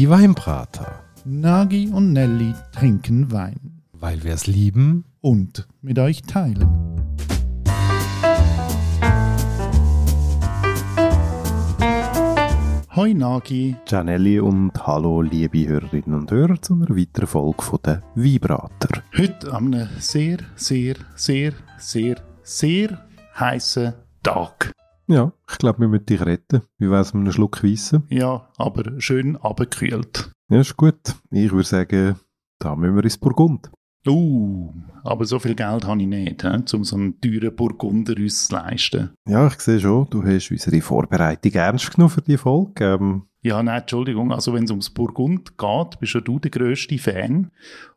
Die Weinbrater. Nagi und Nelly trinken Wein. Weil wir es lieben. Und mit euch teilen. Hoi Nagi. Gianelli und hallo liebe Hörerinnen und Hörer zu einer weiteren Folge von den Weinbrater. Heute an einem sehr, sehr, sehr, sehr, sehr heißen Tag. Ja, ich glaube, wir müssen dich retten. Wie wär's mit einem Schluck Weissen? Ja, aber schön abgekühlt. Ja, ist gut. Ich würde sagen, da müssen wir ins Burgund. Uh, aber so viel Geld habe ich nicht, he, um so einen teuren Burgunder uns zu leisten. Ja, ich sehe schon, du hast unsere Vorbereitung ernst genommen für die Folge. Ähm, ja, nein, Entschuldigung, also wenn es ums Burgund geht, bist ja du der grösste Fan.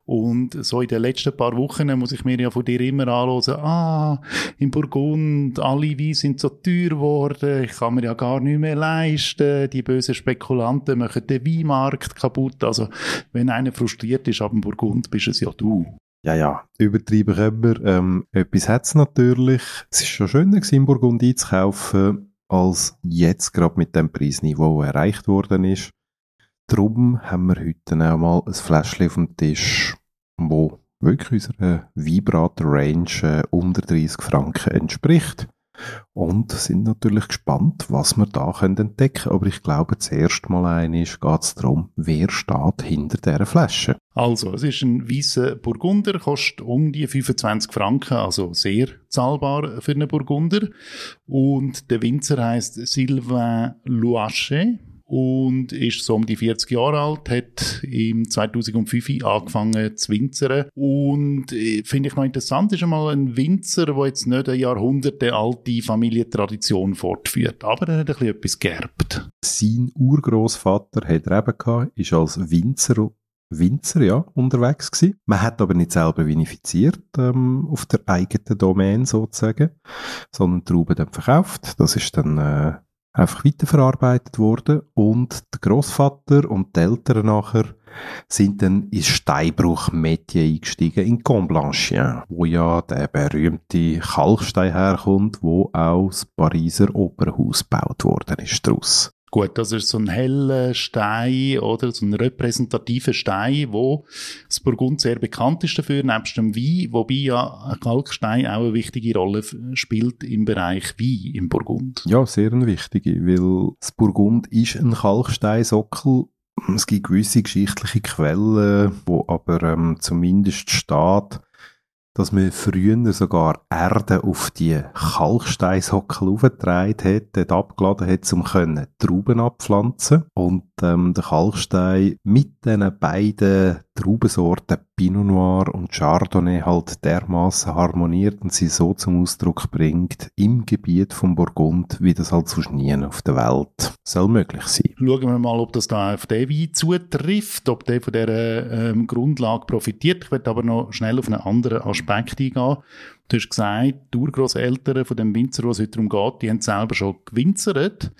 Und so in den letzten paar Wochen muss ich mir ja von dir immer anhören, ah, in Burgund, alle Weine sind so teuer geworden, ich kann mir ja gar nicht mehr leisten, die bösen Spekulanten machen den Weinmarkt kaputt. Also, wenn einer frustriert ist ab dem Burgund, bist es ja du. Ja, ja, übertrieben wir. Ähm, etwas hat es natürlich. Es ist schon schöner gewesen, Burgund einzukaufen als jetzt gerade mit dem Preisniveau erreicht worden ist. Darum haben wir heute auch mal ein Fläschchen auf dem Tisch, wo wirklich unserer Vibrator-Range äh, unter 30 Franken entspricht. Und sind natürlich gespannt, was wir da entdecken können. Aber ich glaube, zuerst mal einig geht es darum, wer steht hinter dieser Flasche. Also, es ist ein weißer Burgunder, kostet um die 25 Franken, also sehr zahlbar für einen Burgunder. Und der Winzer heißt Sylvain Loache und ist so um die 40 Jahre alt, hat im 2005 angefangen zu winzern und äh, finde ich noch interessant, ist einmal ein Winzer, der jetzt nicht eine Jahrhunderte alte Familientradition fortführt, aber er hat ein bisschen etwas geerbt. Sein Urgroßvater hat er eben gehabt, ist als Winzer Winzer ja, unterwegs gewesen. Man hat aber nicht selber vinifiziert ähm, auf der eigenen Domain sozusagen, sondern Trauben dann verkauft. Das ist dann äh, einfach weiterverarbeitet worden und der Großvater und die Eltern nachher sind dann ins Steinbruch-Metier eingestiegen in Comblanchien, wo ja der berühmte Kalkstein herkommt, wo auch das Pariser Opernhaus gebaut worden ist daraus. Gut, das ist so ein heller Stein, oder? So ein repräsentativer Stein, wo das Burgund sehr bekannt ist dafür, nebst dem Wein, wobei ja ein Kalkstein auch eine wichtige Rolle spielt im Bereich Wein im Burgund. Ja, sehr eine wichtige, weil das Burgund ist ein Kalksteinsockel es gibt gewisse geschichtliche Quellen, wo aber ähm, zumindest steht, dass man früher sogar Erde auf die Kalksteinsockel aufgetragen hat, dort abgeladen hat, um können Trauben abpflanzen. Und ähm, der Kalkstein mit diesen beiden Traubensorten Pinot Noir und Chardonnay halt dermaßen harmoniert und sie so zum Ausdruck bringt im Gebiet von Burgund, wie das halt sonst nie auf der Welt soll möglich sein. Schauen wir mal, ob das da auf den Wein zutrifft, ob der von dieser ähm, Grundlage profitiert. Ich werde aber noch schnell auf einen anderen Aspekt eingehen. Du hast gesagt, die Urgroßeltern von dem Winzer, was es heute darum geht, die haben selber schon gewinzert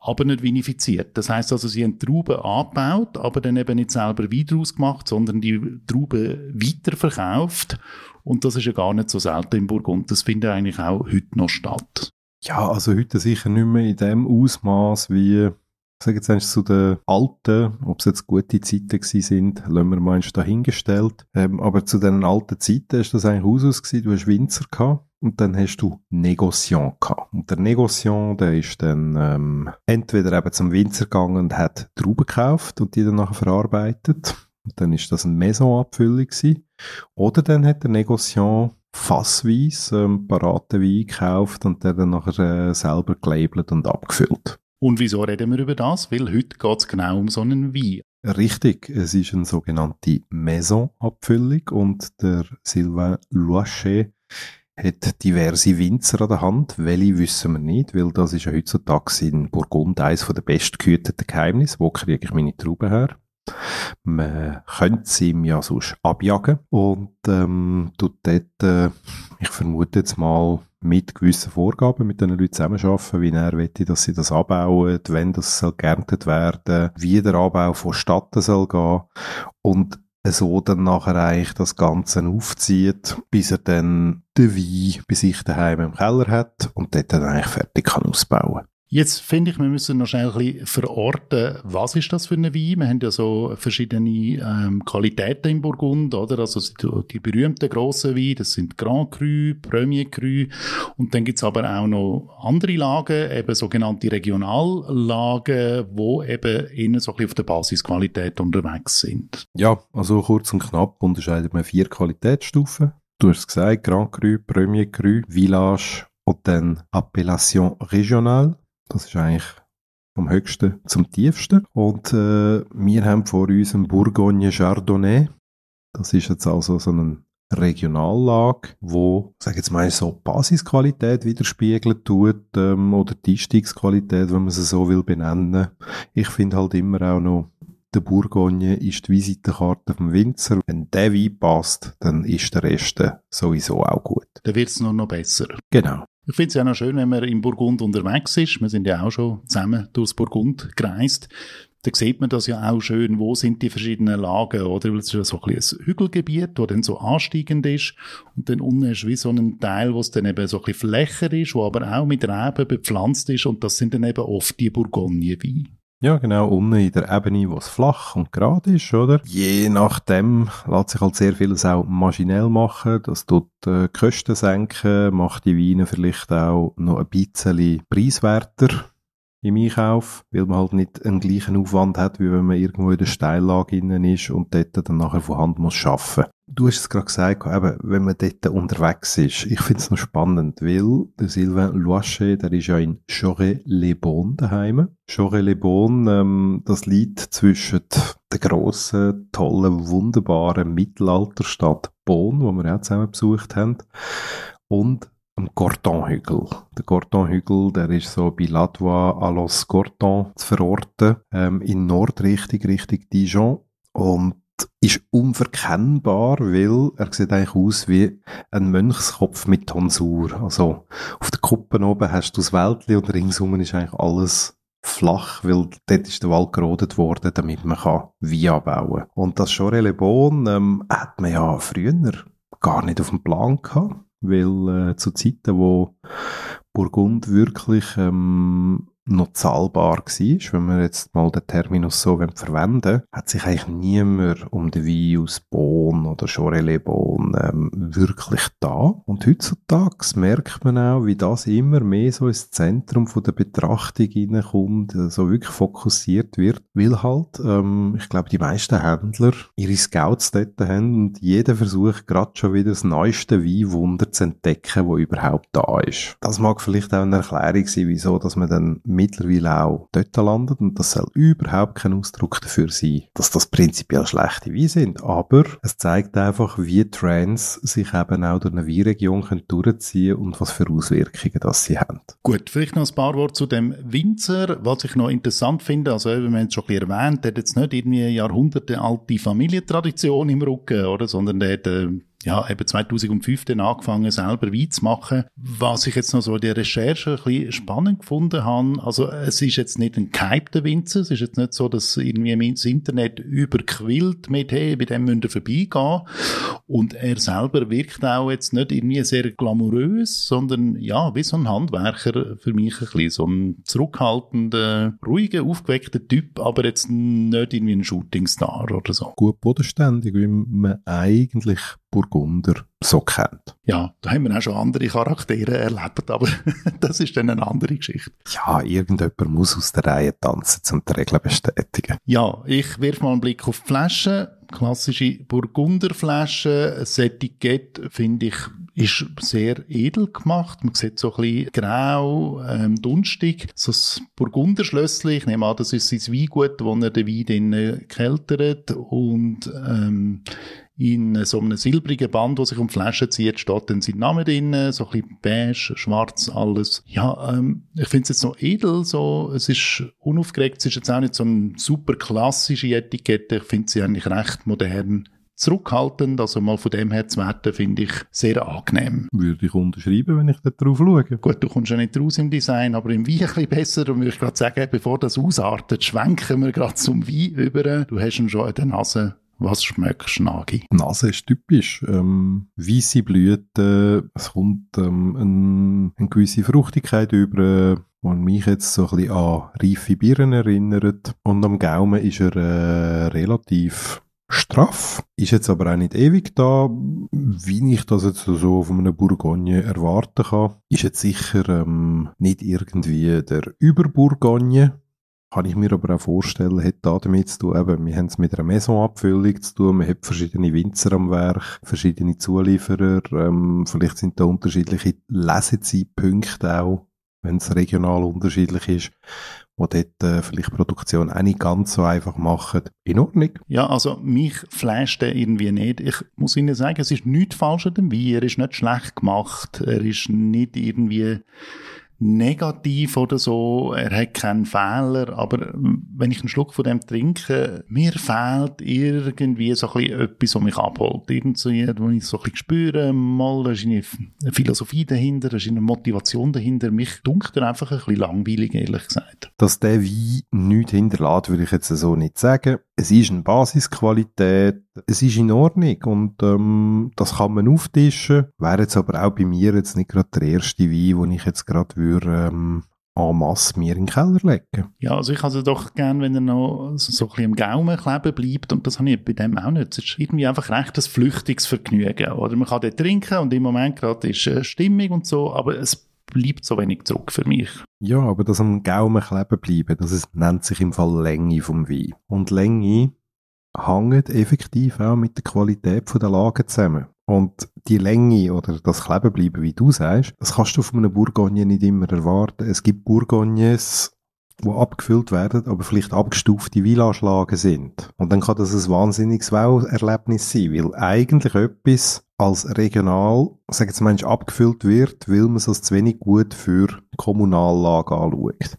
aber nicht vinifiziert. Das heißt also, sie haben Trauben angebaut, aber dann eben nicht selber Wein daraus gemacht, sondern die Trauben weiterverkauft. Und das ist ja gar nicht so selten im Burgund. Das findet eigentlich auch heute noch statt. Ja, also heute sicher nicht mehr in dem Ausmaß wie ich sage jetzt zu den alten, ob es jetzt gute Zeiten gewesen sind, lassen wir mal dahingestellt. Ähm, aber zu den alten Zeiten ist das eigentlich Usus gewesen. Du hast Winzer gehabt und dann hast du Negociant gehabt. Und der Negociant, der ist dann ähm, entweder eben zum Winzer gegangen und hat Trauben gekauft und die dann nachher verarbeitet. Und dann ist das eine Maison-Abfüllung gewesen. Oder dann hat der Negociant fassweise ähm, parate Wein gekauft und der dann nachher äh, selber gelabelt und abgefüllt. Und wieso reden wir über das? Weil heute geht es genau um so einen Wein. Richtig, es ist eine sogenannte Maison-Abfüllung und der Sylvain Loachet hat diverse Winzer an der Hand. Welche wissen wir nicht, weil das ist ja heutzutage in Burgund eines der bestgehüteten Geheimnisse. Wo kriege ich meine Trauben her? Man könnte sie ihm ja sonst abjagen und ähm, tut dort, äh, ich vermute jetzt mal, mit gewissen Vorgaben mit den Leuten zusammenarbeiten, wie er möchte, dass sie das abbauen, wenn das soll geerntet werden, wie der Anbau vonstatten soll gehen und so dann nachher eigentlich das Ganze aufzieht, bis er dann den Wein bei sich daheim im Keller hat und dort dann eigentlich fertig kann ausbauen. Jetzt finde ich, wir müssen noch schnell ein bisschen verorten, was ist das für ein Wein? Wir haben ja so verschiedene ähm, Qualitäten im Burgund, oder? Also die, berühmten grossen Weine, das sind Grand Cru, Premier Cru und dann gibt's aber auch noch andere Lagen, eben sogenannte Regionallagen, wo eben innen so ein bisschen auf der Basisqualität unterwegs sind. Ja, also kurz und knapp unterscheidet man vier Qualitätsstufen. Du hast es gesagt, Grand Cru, Premier Cru, Village und dann Appellation Regionale. Das ist eigentlich vom höchsten zum tiefsten. Und äh, wir haben vor uns einen Bourgogne Chardonnay. Das ist jetzt also so eine Regionallage, wo, sag jetzt mal, so Basisqualität widerspiegelt tut, ähm, oder die Einstiegsqualität, wenn man sie so will benennen. Ich finde halt immer auch noch, der Bourgogne ist die Visitenkarte vom Winzer. Wenn der Wein passt, dann ist der Rest sowieso auch gut. Dann wird's nur noch besser. Genau. Ich finde es ja noch schön, wenn man im Burgund unterwegs ist. Wir sind ja auch schon zusammen durchs Burgund gereist. Da sieht man das ja auch schön, wo sind die verschiedenen Lagen, oder? Weil es ist ja so ein, bisschen ein Hügelgebiet, wo dann so ansteigend ist. Und dann unten ist wie so ein Teil, wo es dann eben so ein bisschen flächer ist, wo aber auch mit Reben bepflanzt ist. Und das sind dann eben oft die Bourgogne-Weine. Ja, genau, unten in der Ebene, wo es flach und gerade ist, oder? Je nachdem lässt sich halt sehr vieles auch maschinell machen. Das tut äh, Kosten senken, macht die Weine vielleicht auch noch ein bisschen preiswerter im Einkauf, weil man halt nicht einen gleichen Aufwand hat, wie wenn man irgendwo in der Steillage innen ist und dort dann nachher von Hand muss arbeiten. Du hast es gerade gesagt, eben, wenn man dort unterwegs ist. Ich finde es noch spannend, weil der Sylvain Loichet, der ist ja in Choré-les-Beaune daheim. Choré-les-Beaune, ähm, das liegt zwischen der grossen, tollen, wunderbaren Mittelalterstadt Beaune, wo wir auch zusammen besucht haben, und am Gortonhügel. Der Gortonhügel, der ist so bei Ladvois à los Gorton zu verorten, ähm, in Nordrichtung, Richtung Dijon. Und ist unverkennbar, weil er sieht eigentlich aus wie ein Mönchskopf mit Tonsur. Also auf der Kuppe oben hast du das Wäldchen und ringsum ist eigentlich alles flach, weil dort ist der Wald gerodet worden, damit man kann Wein anbauen Und das Choré Bon ähm, hat man ja früher gar nicht auf dem Plan gehabt, weil äh, zu Zeiten, wo Burgund wirklich ähm, noch zahlbar war, wenn wir jetzt mal den Terminus so verwenden hat sich eigentlich niemand um den Wein aus Bonn oder Chorele-Bonn ähm, wirklich da. Und heutzutage merkt man auch, wie das immer mehr so ins Zentrum von der Betrachtung hineinkommt, so wirklich fokussiert wird, weil halt, ähm, ich glaube, die meisten Händler ihre Scouts dort haben und jeder versucht gerade schon wieder das neueste Weinwunder zu entdecken, wo überhaupt da ist. Das mag vielleicht auch eine Erklärung sein, wieso, dass man dann mittlerweile auch dort landet und das soll überhaupt kein Ausdruck dafür sein, dass das prinzipiell schlechte Weine sind, aber es zeigt einfach, wie Trends sich eben auch durch eine Weinregion durchziehen und was für Auswirkungen das sie haben. Gut, vielleicht noch ein paar Worte zu dem Winzer, was ich noch interessant finde, also wie wir es schon erwähnt, der hat jetzt nicht irgendwie jahrhundertealte Familientradition im Rücken, oder, sondern der hat äh, ja, eben 2005 dann angefangen, selber Wein zu machen. Was ich jetzt noch so in der Recherche ein bisschen spannend gefunden habe, also es ist jetzt nicht ein gehypter Winzer, es ist jetzt nicht so, dass irgendwie das Internet überquillt mit, hey, bei dem müsst ihr vorbeigehen. Und er selber wirkt auch jetzt nicht irgendwie sehr glamourös, sondern ja, wie so ein Handwerker für mich ein bisschen, so ein zurückhaltender, ruhiger, aufgeweckter Typ, aber jetzt nicht irgendwie ein Shootingstar oder so. Gut bodenständig, wie man eigentlich Burgunder so kennt. Ja, da haben wir auch schon andere Charaktere erlebt, aber das ist dann eine andere Geschichte. Ja, irgendjemand muss aus der Reihe tanzen, um die Regeln bestätigen. Ja, ich wirf mal einen Blick auf die Flasche. Klassische Burgunderflasche. Das Etikett, finde ich, ist sehr edel gemacht. Man sieht so ein bisschen grau, ähm, dunstig. So ein Burgunderschlössli. Ich nehme an, das ist sein Weingut, wo er den Wein dann keltert. Und ähm, in so einem silbrigen Band, das sich um die Flasche zieht, steht dann sein Name drin, so ein bisschen beige, schwarz, alles. Ja, ähm, ich finde es jetzt noch edel, so, es ist unaufgeregt, es ist jetzt auch nicht so eine super klassische Etikette, ich finde sie eigentlich recht modern zurückhaltend, also mal von dem her zu werten, finde ich sehr angenehm. Würde ich unterschreiben, wenn ich da drauf schaue. Gut, du kommst ja nicht raus im Design, aber im Wein ein bisschen besser und würde ich gerade sagen, bevor das ausartet, schwenken wir gerade zum Wein über. Du hast ihn schon in der Nase was schmeckst du, Nagi? Die Nase ist typisch. Ähm, weisse Blüten, es kommt ähm, ein, eine gewisse Fruchtigkeit über, der mich jetzt so ein bisschen an reife Bieren erinnert. Und am Gaumen ist er äh, relativ straff, ist jetzt aber auch nicht ewig da, wie ich das jetzt so von einem Bourgogne erwarten kann. Ist jetzt sicher ähm, nicht irgendwie der Überbourgogne, kann ich mir aber auch vorstellen, hat da damit zu tun, eben, wir haben es mit einer Maisonabfüllung zu tun, man hat verschiedene Winzer am Werk, verschiedene Zulieferer, ähm, vielleicht sind da unterschiedliche Lesezeitpunkte auch, wenn es regional unterschiedlich ist, wo dort äh, vielleicht Produktion auch nicht ganz so einfach machen. In Ordnung. Ja, also mich flasht der irgendwie nicht. Ich muss Ihnen sagen, es ist nichts falsch an dem Wein. Er ist nicht schlecht gemacht. Er ist nicht irgendwie negativ oder so, er hat keinen Fehler, aber wenn ich einen Schluck von dem trinke, mir fehlt irgendwie so ein bisschen etwas, was mich abholt. Irgendwie, wo ich so ein bisschen spüre, mal, da ist eine Philosophie dahinter, da ist eine Motivation dahinter. Mich dunkelt er einfach ein bisschen langweilig, ehrlich gesagt. Dass der Wein nichts hinterlässt, würde ich jetzt so nicht sagen. Es ist eine Basisqualität, es ist in Ordnung und ähm, das kann man auftischen. Wäre jetzt aber auch bei mir jetzt nicht gerade der erste Wein, den ich jetzt gerade würde ähm, en masse mir in den Keller legen. Ja, also ich also doch gern, wenn er noch so ein bisschen im Gaumen kleben bleibt und das habe ich bei dem auch nicht. Es ist irgendwie einfach recht ein flüchtiges Vergnügen. Oder man kann dort trinken und im Moment gerade ist äh, Stimmung und so, aber es bleibt so wenig zurück für mich. Ja, aber das am Gaumen kleben bleiben, das ist, nennt sich im Fall Länge vom Wein. Und Länge hängt effektiv auch mit der Qualität der Lage zusammen. Und die Länge oder das Klebenbleiben, wie du sagst, das kannst du von einem Bourgogne nicht immer erwarten. Es gibt Bourgognes, die abgefüllt werden, aber vielleicht abgestufte Weinanschlagen sind. Und dann kann das ein wahnsinniges Wow-Erlebnis sein, weil eigentlich etwas als regional, sag jetzt mal, abgefüllt wird, weil man es zu wenig gut für Kommunallage anschaut.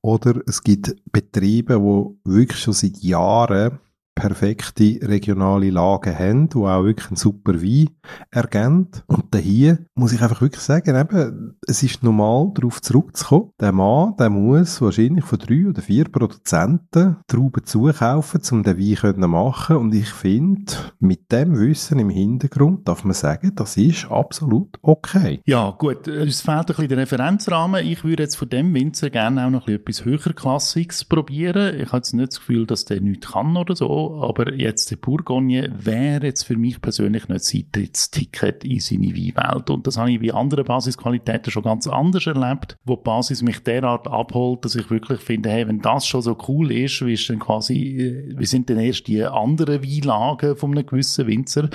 Oder es gibt Betriebe, die wirklich schon seit Jahren perfekte regionale Lagen haben, die auch wirklich einen super Wein ergänzt. Und hier muss ich einfach wirklich sagen, eben, es ist normal, darauf zurückzukommen. Der Mann, der muss wahrscheinlich von drei oder vier Produzenten Trauben zukaufen, um den Wein zu machen. Und ich finde, mit dem Wissen im Hintergrund darf man sagen, das ist absolut okay. Ja, gut. Es fehlt ein bisschen der Referenzrahmen. Ich würde jetzt von dem Winzer gerne auch noch etwas höherklassiges probieren. Ich habe jetzt nicht das Gefühl, dass der nichts kann oder so aber jetzt der Bourgogne wäre jetzt für mich persönlich nicht das Eintrittsticket in seine Weinwelt. Und das habe ich wie andere Basisqualitäten schon ganz anders erlebt, wo die Basis mich derart abholt, dass ich wirklich finde, hey, wenn das schon so cool ist, wie ist denn quasi, äh, wie sind denn erst die anderen Weinlagen von einem gewissen Winzer?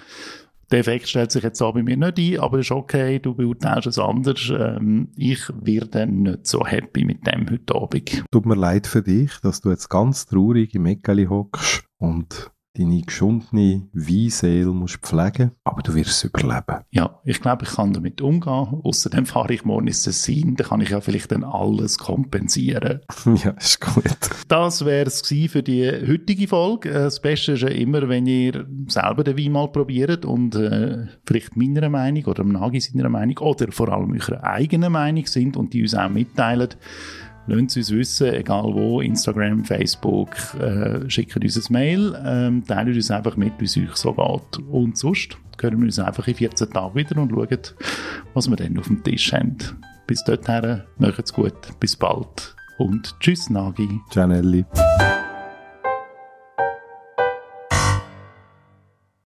Der Effekt stellt sich jetzt auch bei mir nicht ein, aber ist okay, du beurteilst es anders. Ähm, ich werde nicht so happy mit dem heute Abend. Tut mir leid für dich, dass du jetzt ganz traurig im Eckeli hockst und deine geschundene Weinseele musst pflegen, aber du wirst es überleben. Ja, ich glaube, ich kann damit umgehen. Außerdem fahre ich morgen ins Tessin, da kann ich ja vielleicht dann alles kompensieren. ja, ist gut. Das wäre es für die heutige Folge. Äh, das Beste ist ja immer, wenn ihr selber den Wein mal probiert und äh, vielleicht meiner Meinung oder am Nagi seiner Meinung oder vor allem eurer eigenen Meinung sind und die uns auch mitteilen. Lasst uns wissen, egal wo, Instagram, Facebook, äh, schickt uns ein Mail, ähm, teilt uns einfach mit, wie es euch so geht. Und sonst hören wir uns einfach in 14 Tagen wieder und schauen, was wir dann auf dem Tisch haben. Bis dorthin, macht's gut, bis bald und tschüss Nagi. Ciao Nelly.